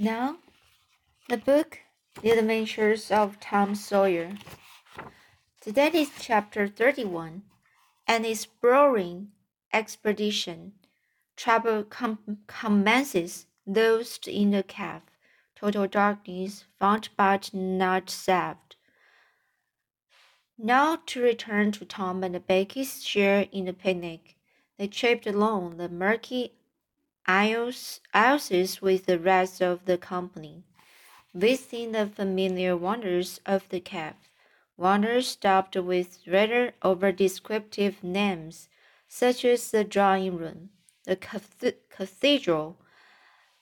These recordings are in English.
Now, the book The Adventures of Tom Sawyer. Today is chapter 31 An exploring expedition. Trouble com- commences, lost in the cave. Total darkness, found but not saved. Now to return to Tom and Becky's share in the picnic. They tripped along the murky aisles with the rest of the company, visiting the familiar wonders of the cave. Wonders stopped with rather over descriptive names, such as the drawing room, the cath- cathedral,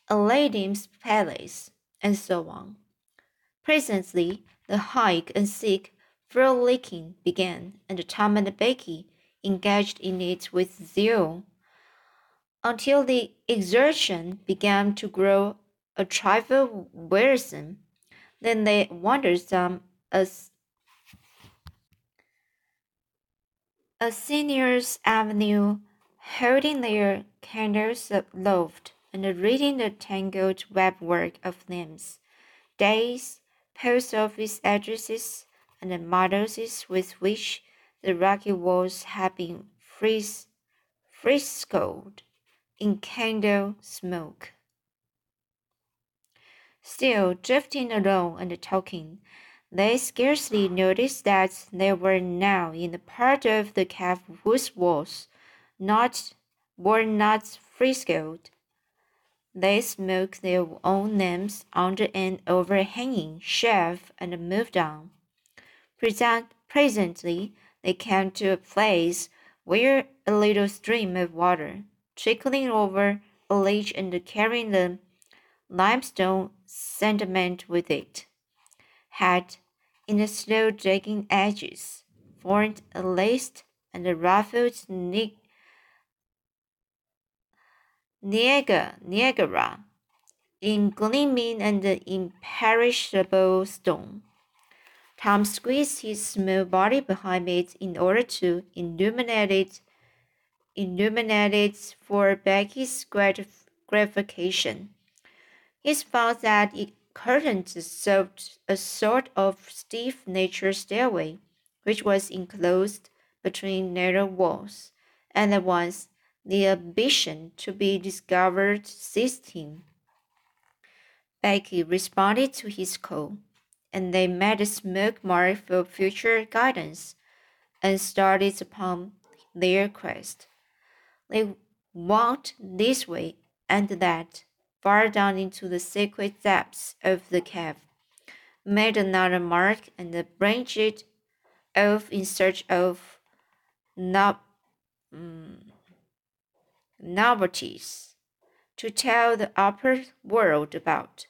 Aladdin's palace, and so on. Presently, the hike and seek frolicking began, and Tom and Becky engaged in it with zeal until the exertion began to grow a trifle wearisome. Then they wandered some as a senior's avenue, holding their candles aloft and reading the tangled webwork of names, days, post office addresses, and the models with which the rocky walls had been fris- frescoed in candle smoke. Still drifting along and talking, they scarcely noticed that they were now in the part of the cave whose walls not were not frescoed. They smoked their own names under an overhanging shelf and moved on. Present, presently, they came to a place where a little stream of water, trickling over a ledge and carrying the limestone sediment with it, had, in the slow dragging edges, formed a laced and ruffled ne- Niagara, Niagara in gleaming and imperishable stone. Tom squeezed his small body behind it in order to illuminate it, illuminate it for Becky's gratification. He found that it served a sort of stiff nature stairway, which was enclosed between narrow walls, and at once the ambition to be discovered seized him. Becky responded to his call and they made a smoke mark for future guidance and started upon their quest. They walked this way and that, far down into the secret depths of the cave, made another mark and branched off in search of no, um, novelties to tell the upper world about.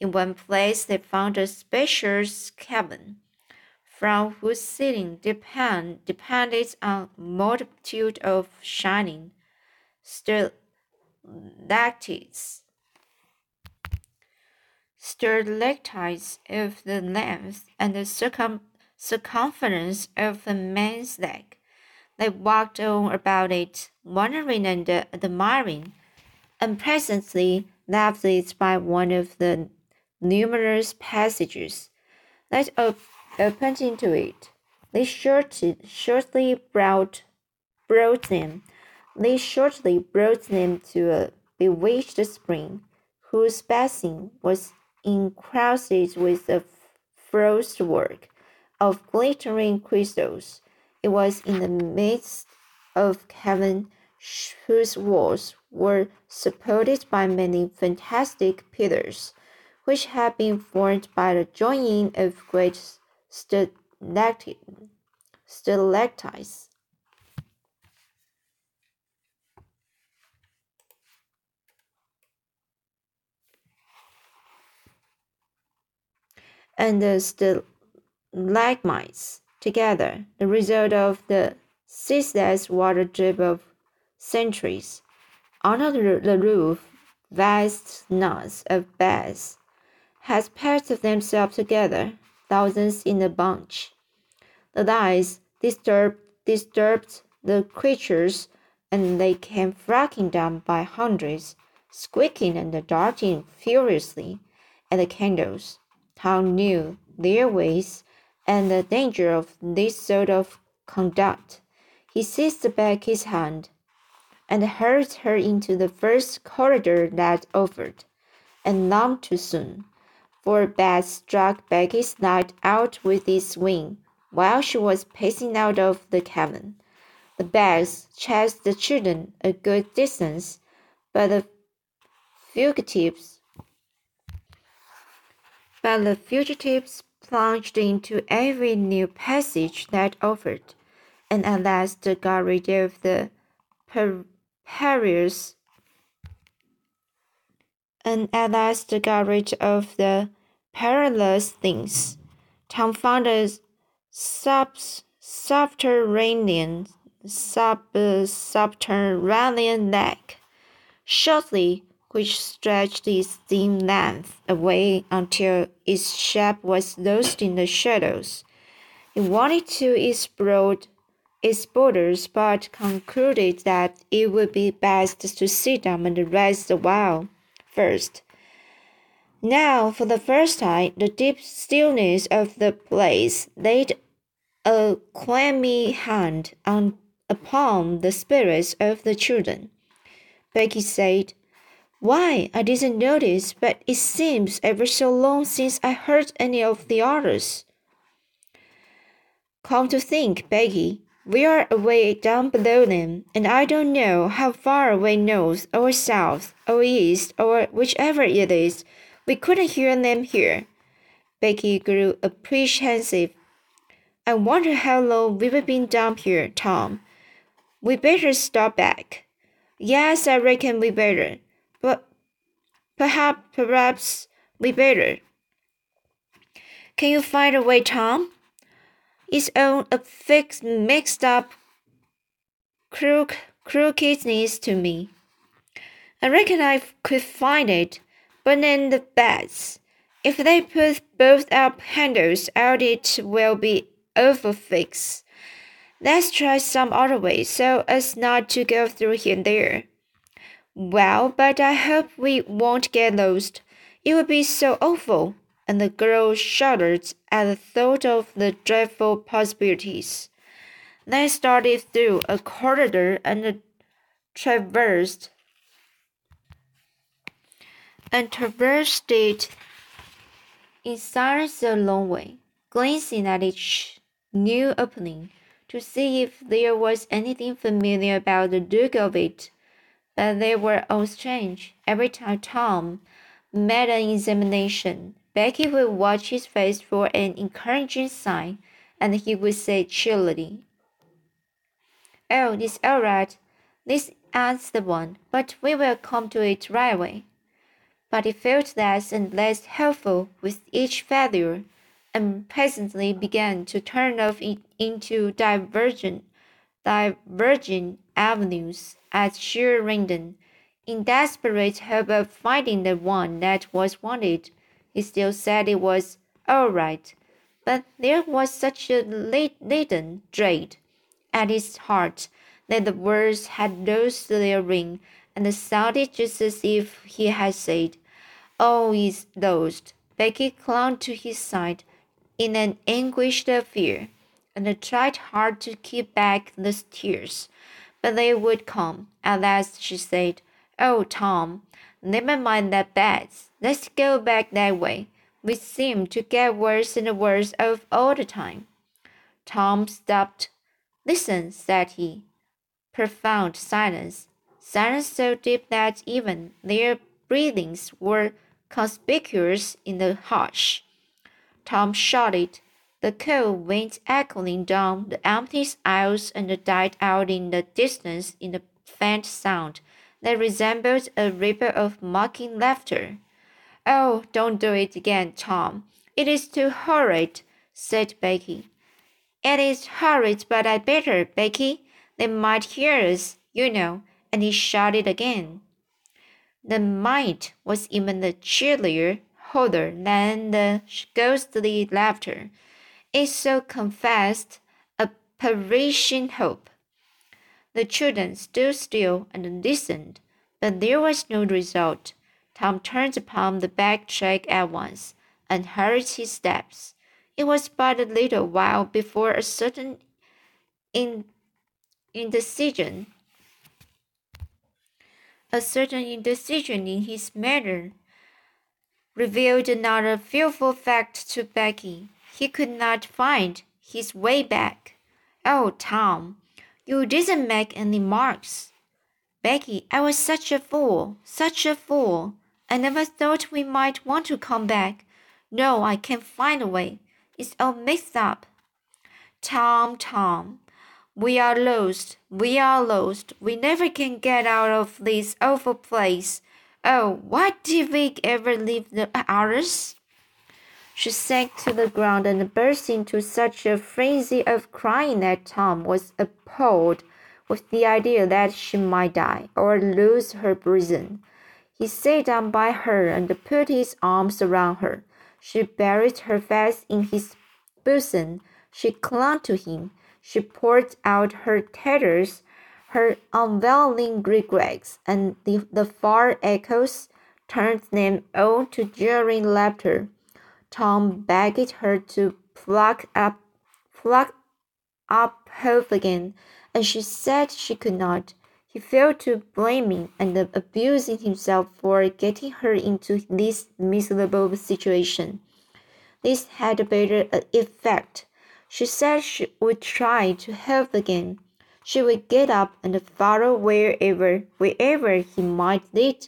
In one place, they found a spacious cabin, from whose ceiling depend, depended a multitude of shining stalactites. Stalactites of the length and the circum, circumference of a man's leg. They walked on about it, wondering and admiring, and presently left it by one of the numerous passages that op opened into it. They shortly, brought, brought them. They shortly brought them to a bewitched spring, whose basin was encrusted with a frostwork of glittering crystals. It was in the midst of cavern whose walls were supported by many fantastic pillars which had been formed by the joining of great stalactites. And the stalagmites together, the result of the ceaseless water drip of centuries. Under the roof, vast knots of beds had packed themselves together, thousands in a bunch. The lights disturbed, disturbed the creatures, and they came flocking down by hundreds, squeaking and darting furiously, at the candles. Tom knew their ways and the danger of this sort of conduct. He seized Becky's hand and hurried her into the first corridor that offered, and none too soon, for Beth struck Becky's knight out with its wing while she was pacing out of the cabin. The bags chased the children a good distance, but the fugitives but the fugitives plunged into every new passage that offered, and at last got rid of the perilous and at last got rid of the perilous things. Tom found a sub subterranean sub subterranean neck, shortly which stretched its thin length away until its shape was lost in the shadows. It wanted to explore its borders, but concluded that it would be best to sit down and rest a while first. Now, for the first time, the deep stillness of the place laid a clammy hand on upon the spirits of the children. Becky said, why, I didn't notice, but it seems ever so long since I heard any of the others. Come to think, Becky, we are away down below them, and I don't know how far away north or south or east or whichever it is. We couldn't hear them here. Becky grew apprehensive. I wonder how long we've been down here, Tom. We better stop back. Yes, I reckon we better. Perhaps, perhaps we better. Can you find a way, Tom? It's all a fixed, mixed up crook, crookedness to me. I reckon I could find it, but then the bats. If they put both up handles out, it will be over fixed. Let's try some other way so as not to go through here and there. Well, but I hope we won't get lost. It would be so awful. And the girl shuddered at the thought of the dreadful possibilities. They started through a corridor and traversed and traversed it in silence a long way, glancing at each new opening to see if there was anything familiar about the look of it but they were all strange. Every time Tom made an examination, Becky would watch his face for an encouraging sign, and he would say chillily, Oh, it's all right. This ends the one, but we will come to it right away. But he felt less and less helpful with each failure, and presently began to turn off into divergent, divergent avenues at sheer random. In desperate hope of finding the one that was wanted, he still said it was all right. But there was such a laden dread at his heart that the words had lost their ring and sounded just as if he had said, oh, All is lost. Becky clung to his side in an anguish of fear and tried hard to keep back the tears but they would come. At last she said, Oh, Tom, never mind that beds. Let's go back that way. We seem to get worse and worse off all the time. Tom stopped. Listen, said he. Profound silence. Silence so deep that even their breathings were conspicuous in the hush. Tom shouted, the call went echoing down the empty aisles and died out in the distance in a faint sound that resembled a ripple of mocking laughter. Oh, don't do it again, Tom. It is too horrid, said Becky. It is horrid, but I better, Becky. They might hear us, you know, and he shouted again. The might was even the chillier, hotter than the ghostly laughter it so confessed a perishing hope. The children stood still and listened, but there was no result. Tom turned upon the back track at once and hurried his steps. It was but a little while before a certain in, indecision, a certain indecision in his manner, revealed another fearful fact to Becky. He could not find his way back. Oh, Tom, you didn't make any marks. Becky, I was such a fool, such a fool. I never thought we might want to come back. No, I can't find a way. It's all mixed up. Tom, Tom, we are lost. We are lost. We never can get out of this awful place. Oh, why did we ever leave the others? She sank to the ground and burst into such a frenzy of crying that Tom was appalled with the idea that she might die or lose her reason. He sat down by her and put his arms around her. She buried her face in his bosom. She clung to him. She poured out her tears, her unveiling regrets, and the, the far echoes turned them all to jeering laughter. Tom begged her to pluck up, pluck up hope again, and she said she could not. He fell to blaming and abusing himself for getting her into this miserable situation. This had a better uh, effect. She said she would try to help again. She would get up and follow wherever, wherever he might lead,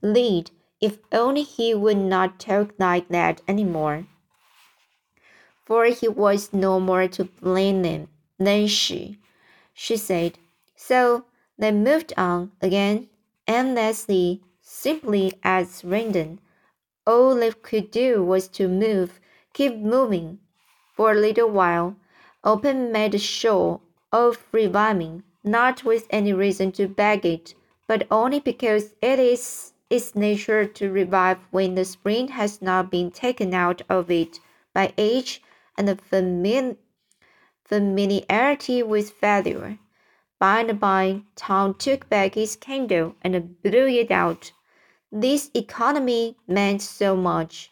lead if only he would not talk like that any more. For he was no more to blame than, than she, she said. So they moved on again endlessly, simply as random. All they could do was to move, keep moving. For a little while, Open made show of reviving, not with any reason to beg it, but only because it is its nature to revive when the spring has not been taken out of it by age and famili familiarity with failure. By and by, Tom took back his candle and blew it out. This economy meant so much.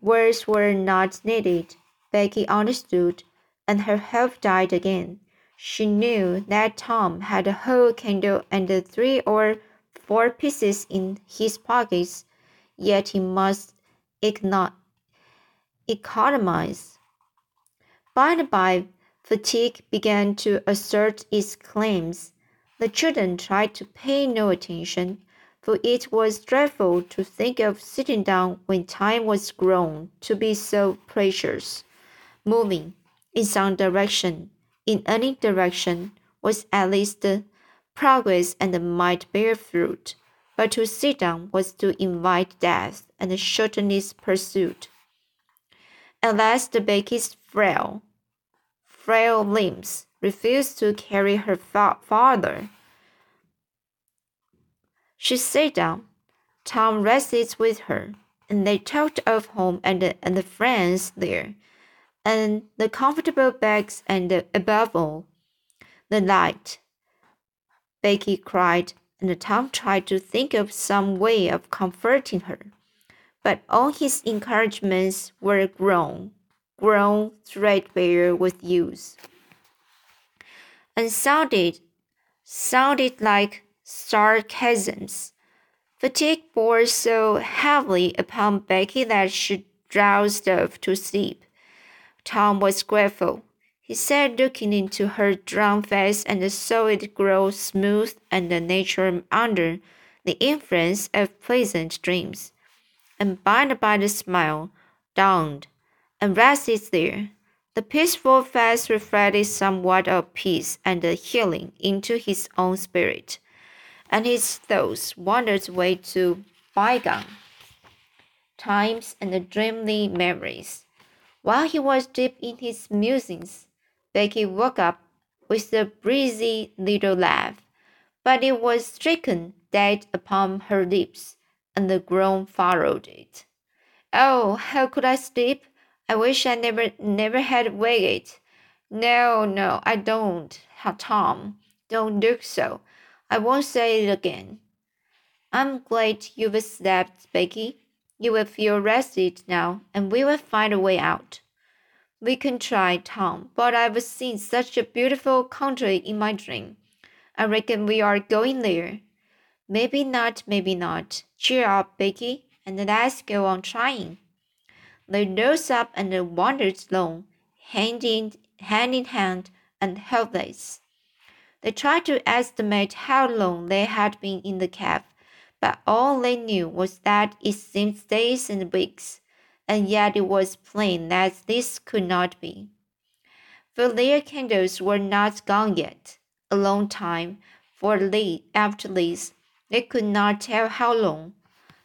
Words were not needed. Becky understood, and her hope died again. She knew that Tom had a whole candle and three or four pieces in his pockets, yet he must economize. By and by, fatigue began to assert its claims. The children tried to pay no attention, for it was dreadful to think of sitting down when time was grown to be so precious. Moving in some direction, in any direction, was at least progress and might bear fruit, but to sit down was to invite death and shorten its pursuit. At last Becky's frail, frail limbs refused to carry her fa farther. She sat down. Tom rested with her, and they talked of home and, and the friends there, and the comfortable bags, and above all, the light. Becky cried, and Tom tried to think of some way of comforting her. But all his encouragements were grown, grown threadbare with use, and sounded, sounded like sarcasms. Fatigue bore so heavily upon Becky that she drowsed off to sleep. Tom was grateful. He sat looking into her drawn face and saw it grow smooth and natural under the influence of pleasant dreams. And by and by the smile dawned and rested there. The peaceful face reflected somewhat of peace and healing into his own spirit, and his thoughts wandered away to bygone times and dreamy memories. While he was deep in his musings, Becky woke up with a breezy little laugh, but it was stricken dead upon her lips, and the groan followed it. Oh, how could I sleep? I wish I never, never had waited. No, no, I don't, Tom. Don't look so. I won't say it again. I'm glad you've slept, Becky. You will feel rested now, and we will find a way out. We can try, Tom, but I've seen such a beautiful country in my dream. I reckon we are going there. Maybe not, maybe not. Cheer up, Becky, and let's go on trying. They rose up and wandered along, hand in, hand in hand and helpless. They tried to estimate how long they had been in the cave, but all they knew was that it seemed days and weeks, and yet it was plain that this could not be. For their candles were not gone yet, a long time, for after this they could not tell how long.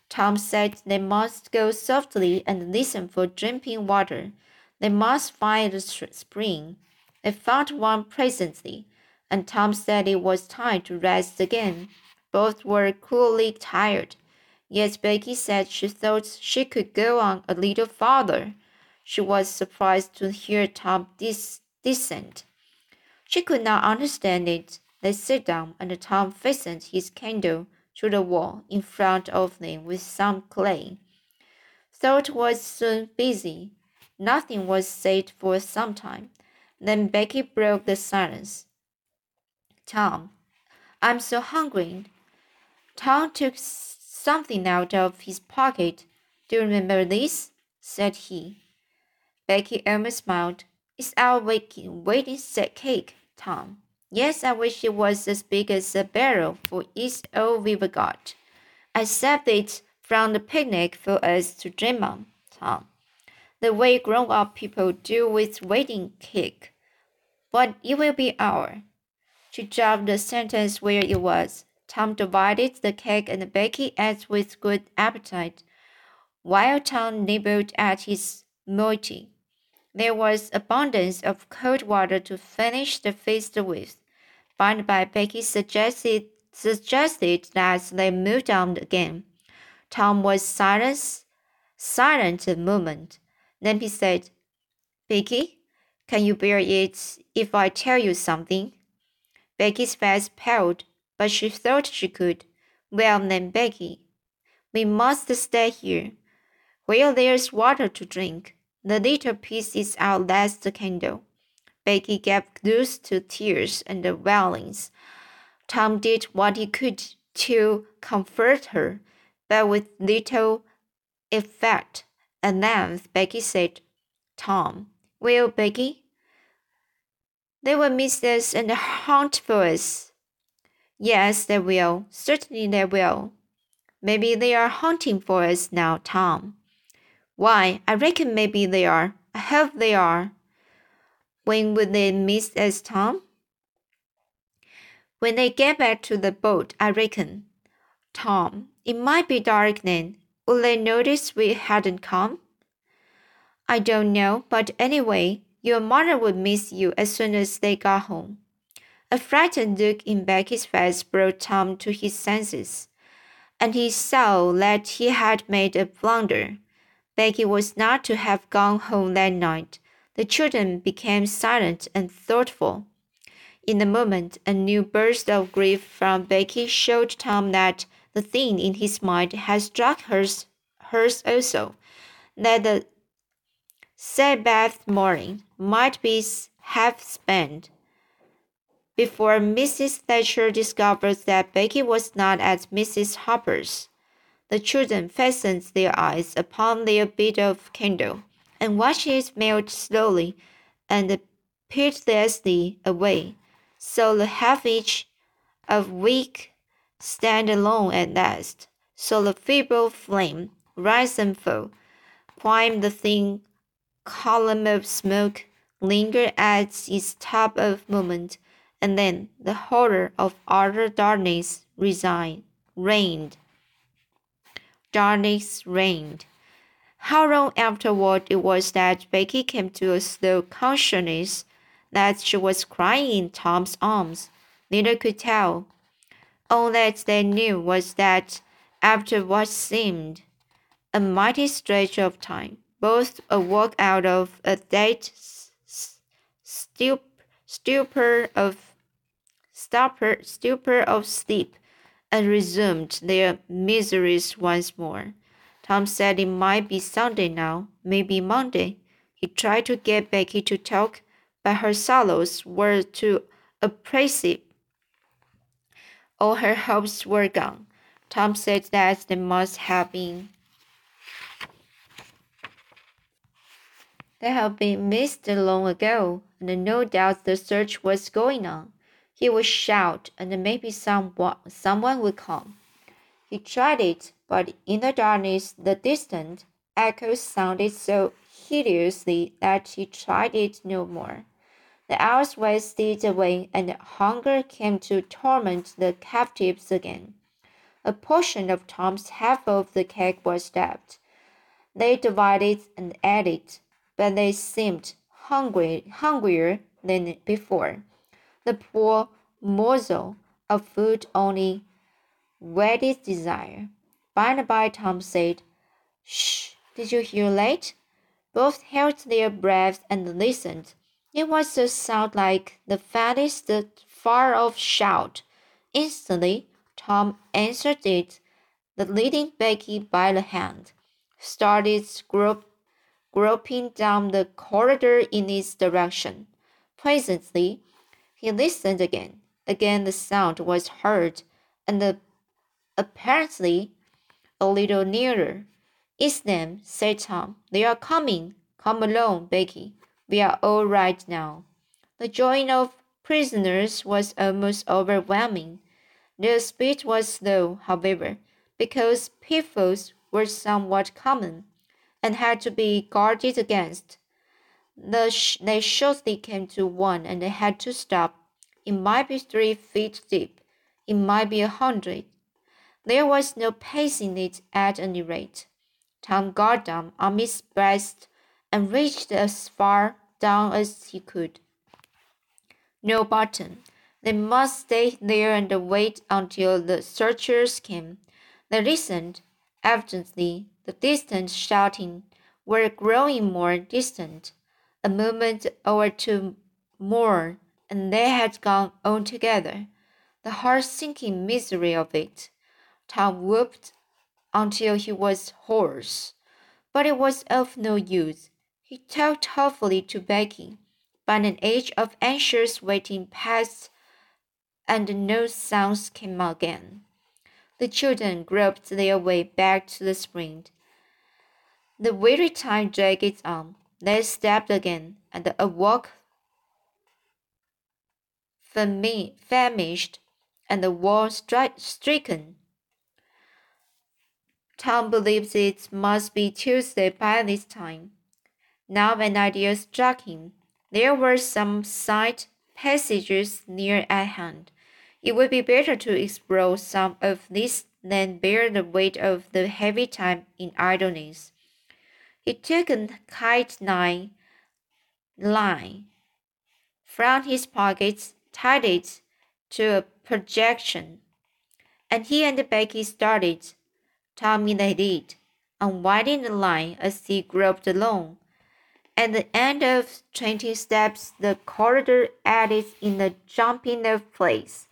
Tom said they must go softly and listen for dripping water. They must find a spring. They found one presently, and Tom said it was time to rest again. Both were cruelly tired. Yet Becky said she thought she could go on a little farther. She was surprised to hear Tom dis- dissent. She could not understand it. They sat down, and Tom fastened his candle to the wall in front of them with some clay. Thought was soon busy. Nothing was said for some time. Then Becky broke the silence. Tom, I'm so hungry. Tom took something out of his pocket. Do you remember this? said he. Becky almost smiled. It's our waiting, waiting set cake, Tom. Yes, I wish it was as big as a barrel, for it's all we've got. I saved it from the picnic for us to dream on, Tom. The way grown up people do with wedding cake. But it will be our. She dropped the sentence where it was. Tom divided the cake and Becky ate with good appetite, while Tom nibbled at his moiety. There was abundance of cold water to finish the feast with. By by, Becky suggested, suggested that they moved on again. Tom was silent, silent a moment. Then he said, Becky, can you bear it if I tell you something? Becky's face paled, but she thought she could. Well then, Becky, we must stay here. Where there's water to drink. The little piece is our last candle. Becky gave loose to tears and wailings. Tom did what he could to comfort her, but with little effect. At length, Becky said, Tom, will Becky? They will miss us and hunt for us. Yes, they will. Certainly they will. Maybe they are hunting for us now, Tom. Why, I reckon maybe they are. I hope they are. When would they miss us, Tom? When they get back to the boat, I reckon. Tom, it might be dark then. Will they notice we hadn't come? I don't know, but anyway, your mother would miss you as soon as they got home. A frightened look in Becky's face brought Tom to his senses, and he saw that he had made a blunder. Becky was not to have gone home that night. The children became silent and thoughtful. In a moment, a new burst of grief from Becky showed Tom that the thing in his mind had struck hers, hers also, that the Sabbath morning might be half spent before Mrs. Thatcher discovered that Becky was not at Mrs. Harper's. The children fastened their eyes upon their bit of candle and watched it melt slowly and pitilessly away. So the half inch of wick stand alone at last. So the feeble flame rise and fall, climb the thin column of smoke, linger at its top of moment, and then the horror of utter darkness resigned, reigned darkness reigned. How long afterward it was that Becky came to a slow consciousness that she was crying in Tom's arms, neither could tell. All that they knew was that after what seemed a mighty stretch of time, both awoke out of a dead stupor of stupor, stupor of sleep and resumed their miseries once more. Tom said it might be Sunday now, maybe Monday. He tried to get Becky to talk, but her sorrows were too oppressive. All her hopes were gone. Tom said that they must have been they had been missed long ago, and no doubt the search was going on. He would shout, and maybe someone someone would come. He tried it, but in the darkness, the distant echoes sounded so hideously that he tried it no more. The hours wasted away, and hunger came to torment the captives again. A portion of Tom's half of the cake was left. They divided and ate it, but they seemed hungry, hungrier than before. The poor morsel of food only whetted desire. By and by, Tom said, Shh, did you hear late? Both held their breaths and listened. It was a sound like the faintest far off shout. Instantly, Tom answered it. The leading Becky by the hand started group, groping down the corridor in its direction. Presently, he listened again. Again, the sound was heard, and the, apparently a little nearer. It's them, said Tom. They are coming. Come along, Becky. We are all right now. The joy of prisoners was almost overwhelming. Their speed was slow, however, because pitfalls were somewhat common and had to be guarded against. The sh they shortly came to one and they had to stop. It might be three feet deep, it might be a hundred. There was no pacing it at any rate. Tom got down on his breast and reached as far down as he could. No button. They must stay there and wait until the searchers came. They listened. Evidently, the distant shouting were growing more distant. A moment or two more, and they had gone on together. The heart-sinking misery of it. Tom whooped until he was hoarse, but it was of no use. He talked hopefully to Becky, but an age of anxious waiting passed, and no sounds came again. The children groped their way back to the spring. The weary time dragged on. They stepped again and awoke famished and war stricken. Tom believes it must be Tuesday by this time. Now an idea struck him. There were some side passages near at hand. It would be better to explore some of these than bear the weight of the heavy time in idleness. He took a kite line, line from his pockets, tied it to a projection, and he and Becky started. Tom in the lead, unwinding the line as he groped along. At the end of twenty steps, the corridor added in a jumping of place.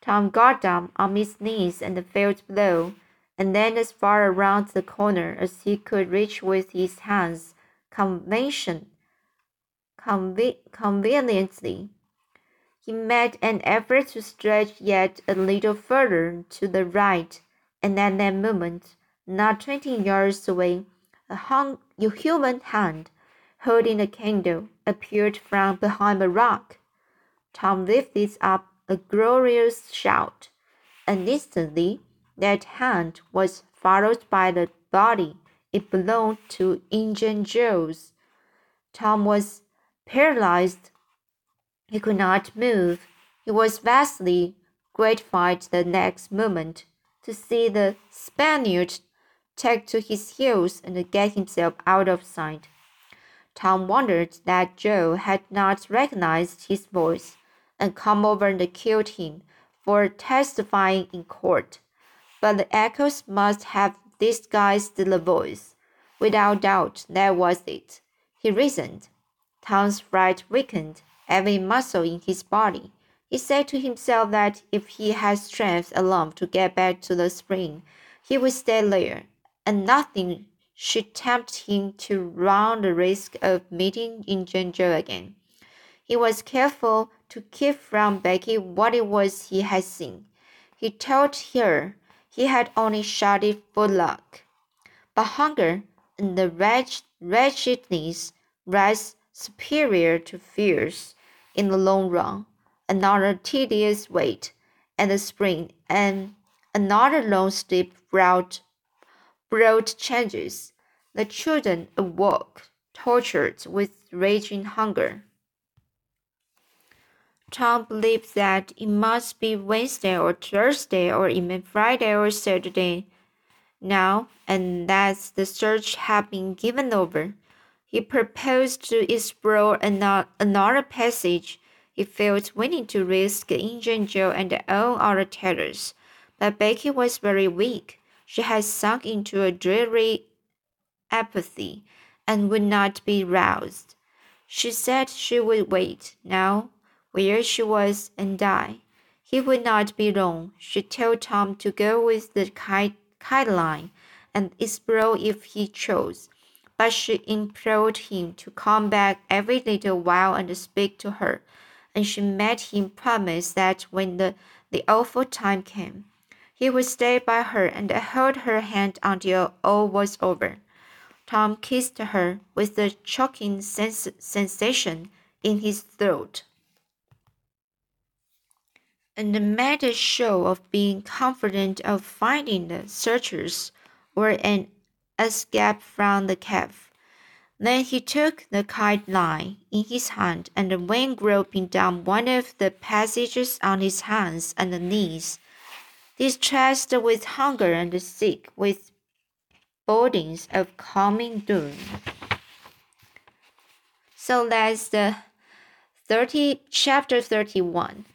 Tom got down on his knees and felt below, and then as far around the corner as he could reach with his hands convention, conve conveniently. He made an effort to stretch yet a little further to the right and at that moment, not twenty yards away, a, hung, a human hand holding a candle appeared from behind a rock. Tom lifted up a glorious shout, and instantly that hand was followed by the body. It belonged to Injun Joe's. Tom was paralyzed. He could not move. He was vastly gratified the next moment to see the Spaniard take to his heels and get himself out of sight. Tom wondered that Joe had not recognized his voice and come over and killed him for testifying in court. But the echoes must have disguised the voice. Without doubt, that was it. He reasoned. Tom's fright weakened every muscle in his body. He said to himself that if he had strength alone to get back to the spring, he would stay there, and nothing should tempt him to run the risk of meeting Injun Joe again. He was careful to keep from Becky what it was he had seen. He told her he had only shot it for luck. But hunger and the wretchedness rise superior to fears in the long run, another tedious wait and the spring, and another long sleep brought, brought changes. The children awoke, tortured with raging hunger. Tom believed that it must be Wednesday or Thursday or even Friday or Saturday now, and that the search had been given over. He proposed to explore another passage. He felt willing to risk Injun Joe and all other terrors, but Becky was very weak. She had sunk into a dreary apathy and would not be roused. She said she would wait now where she was and die. He would not be long. She told Tom to go with the kite, kite line and explore if he chose, but she implored him to come back every little while and speak to her, and she made him promise that when the, the awful time came, he would stay by her and hold her hand until all was over. Tom kissed her with a choking sens sensation in his throat and made a show of being confident of finding the searchers or an escape from the cave. Then he took the kite line in his hand and went groping down one of the passages on his hands and knees, distressed with hunger and sick with bodings of coming doom. So that's the 30 chapter 31.